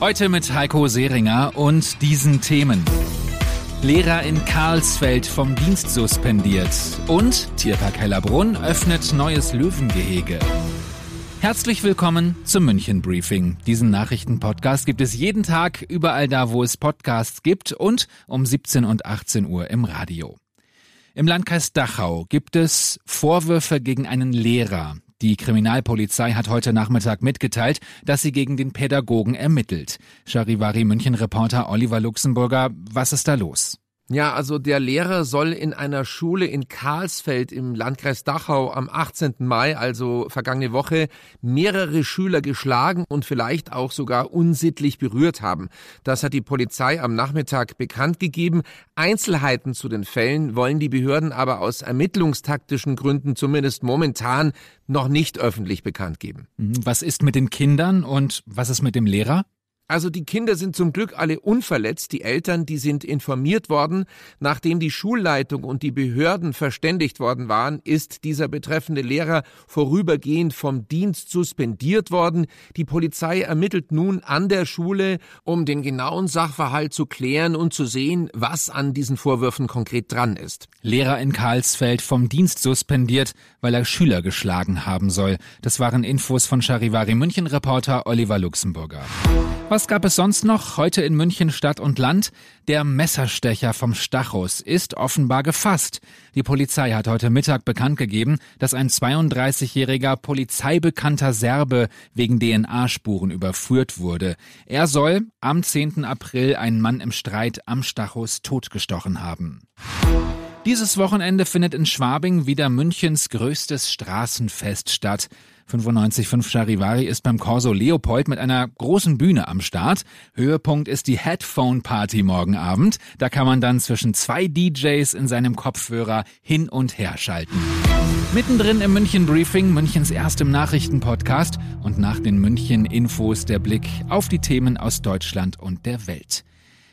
Heute mit Heiko Seringer und diesen Themen. Lehrer in Karlsfeld vom Dienst suspendiert und Tierpark Hellerbrunn öffnet neues Löwengehege. Herzlich willkommen zum München Briefing. Diesen Nachrichtenpodcast gibt es jeden Tag überall da, wo es Podcasts gibt und um 17 und 18 Uhr im Radio. Im Landkreis Dachau gibt es Vorwürfe gegen einen Lehrer. Die Kriminalpolizei hat heute Nachmittag mitgeteilt, dass sie gegen den Pädagogen ermittelt. Charivari München Reporter Oliver Luxemburger, was ist da los? Ja, also der Lehrer soll in einer Schule in Karlsfeld im Landkreis Dachau am 18. Mai, also vergangene Woche, mehrere Schüler geschlagen und vielleicht auch sogar unsittlich berührt haben. Das hat die Polizei am Nachmittag bekannt gegeben. Einzelheiten zu den Fällen wollen die Behörden aber aus ermittlungstaktischen Gründen zumindest momentan noch nicht öffentlich bekannt geben. Was ist mit den Kindern und was ist mit dem Lehrer? Also die Kinder sind zum Glück alle unverletzt, die Eltern, die sind informiert worden. Nachdem die Schulleitung und die Behörden verständigt worden waren, ist dieser betreffende Lehrer vorübergehend vom Dienst suspendiert worden. Die Polizei ermittelt nun an der Schule, um den genauen Sachverhalt zu klären und zu sehen, was an diesen Vorwürfen konkret dran ist. Lehrer in Karlsfeld vom Dienst suspendiert, weil er Schüler geschlagen haben soll. Das waren Infos von Charivari München Reporter Oliver Luxemburger. Was gab es sonst noch heute in München Stadt und Land? Der Messerstecher vom Stachus ist offenbar gefasst. Die Polizei hat heute Mittag bekannt gegeben, dass ein 32-jähriger polizeibekannter Serbe wegen DNA-Spuren überführt wurde. Er soll am 10. April einen Mann im Streit am Stachus totgestochen haben. Dieses Wochenende findet in Schwabing wieder Münchens größtes Straßenfest statt. 95.5 Charivari ist beim Corso Leopold mit einer großen Bühne am Start. Höhepunkt ist die Headphone Party morgen Abend. Da kann man dann zwischen zwei DJs in seinem Kopfhörer hin und her schalten. Mittendrin im München Briefing, Münchens erstem Nachrichtenpodcast und nach den München Infos der Blick auf die Themen aus Deutschland und der Welt.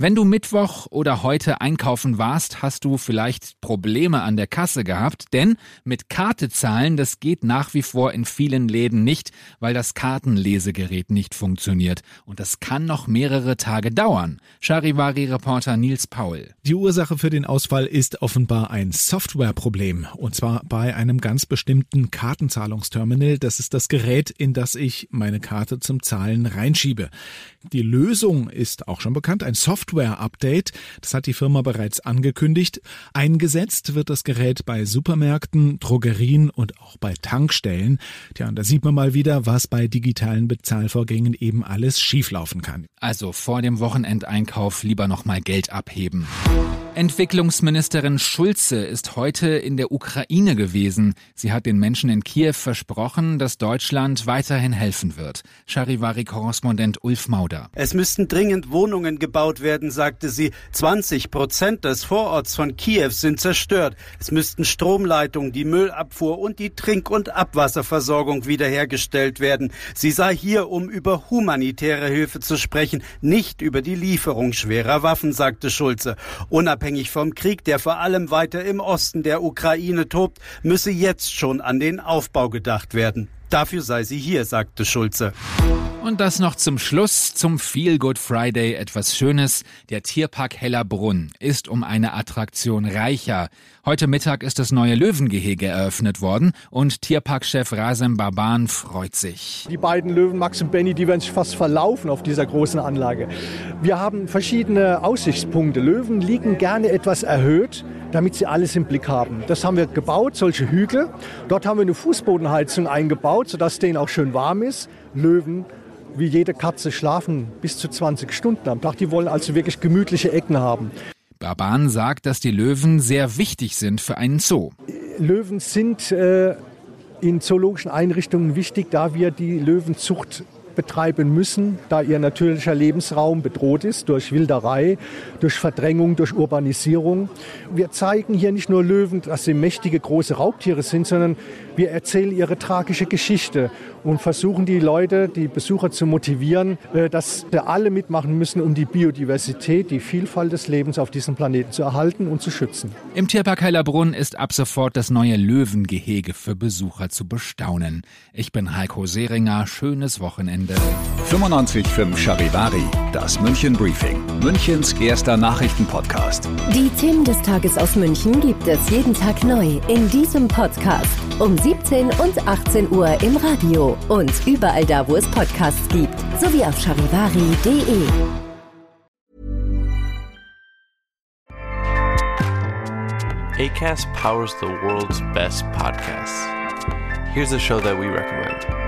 Wenn du Mittwoch oder heute einkaufen warst, hast du vielleicht Probleme an der Kasse gehabt, denn mit Karte zahlen, das geht nach wie vor in vielen Läden nicht, weil das Kartenlesegerät nicht funktioniert. Und das kann noch mehrere Tage dauern. Charivari-Reporter Nils Paul. Die Ursache für den Ausfall ist offenbar ein Softwareproblem. Und zwar bei einem ganz bestimmten Kartenzahlungsterminal. Das ist das Gerät, in das ich meine Karte zum Zahlen reinschiebe. Die Lösung ist auch schon bekannt, ein Software Software-Update. Das hat die Firma bereits angekündigt. Eingesetzt wird das Gerät bei Supermärkten, Drogerien und auch bei Tankstellen. Tja, und da sieht man mal wieder, was bei digitalen Bezahlvorgängen eben alles schieflaufen kann. Also vor dem Wochenendeinkauf lieber noch mal Geld abheben. Entwicklungsministerin Schulze ist heute in der Ukraine gewesen. Sie hat den Menschen in Kiew versprochen, dass Deutschland weiterhin helfen wird. Charivari-Korrespondent Ulf Mauder. Es müssten dringend Wohnungen gebaut werden, sagte sie. 20 Prozent des Vororts von Kiew sind zerstört. Es müssten Stromleitungen, die Müllabfuhr und die Trink- und Abwasserversorgung wiederhergestellt werden. Sie sei hier, um über humanitäre Hilfe zu sprechen, nicht über die Lieferung schwerer Waffen, sagte Schulze. Unabhängig Unabhängig vom Krieg, der vor allem weiter im Osten der Ukraine tobt, müsse jetzt schon an den Aufbau gedacht werden. Dafür sei sie hier, sagte Schulze. Und das noch zum Schluss, zum Feel Good Friday etwas Schönes. Der Tierpark Hellerbrunn ist um eine Attraktion reicher. Heute Mittag ist das neue Löwengehege eröffnet worden und Tierparkchef Rasem Baban freut sich. Die beiden Löwen, Max und Benny, die werden sich fast verlaufen auf dieser großen Anlage. Wir haben verschiedene Aussichtspunkte. Löwen liegen gerne etwas erhöht damit sie alles im Blick haben. Das haben wir gebaut, solche Hügel. Dort haben wir eine Fußbodenheizung eingebaut, sodass denen auch schön warm ist. Löwen wie jede Katze schlafen bis zu 20 Stunden am Tag. Die wollen also wirklich gemütliche Ecken haben. Baban sagt, dass die Löwen sehr wichtig sind für einen Zoo. Löwen sind äh, in zoologischen Einrichtungen wichtig, da wir die Löwenzucht betreiben müssen, da ihr natürlicher Lebensraum bedroht ist durch Wilderei, durch Verdrängung, durch Urbanisierung. Wir zeigen hier nicht nur Löwen, dass sie mächtige große Raubtiere sind, sondern wir erzählen ihre tragische Geschichte und versuchen die Leute, die Besucher zu motivieren, äh, dass alle mitmachen müssen, um die Biodiversität, die Vielfalt des Lebens auf diesem Planeten zu erhalten und zu schützen. Im Tierpark Hellerbrunn ist ab sofort das neue Löwengehege für Besucher zu bestaunen. Ich bin Heiko Seringer. Schönes Wochenende. 95.5 Charivari, das München Briefing, Münchens erster Nachrichtenpodcast. Die Themen des Tages aus München gibt es jeden Tag neu in diesem Podcast um 17 und 18 Uhr im Radio und überall da, wo es Podcasts gibt, sowie auf charivari.de. ACAST powers the world's best podcasts. Here's a show that we recommend.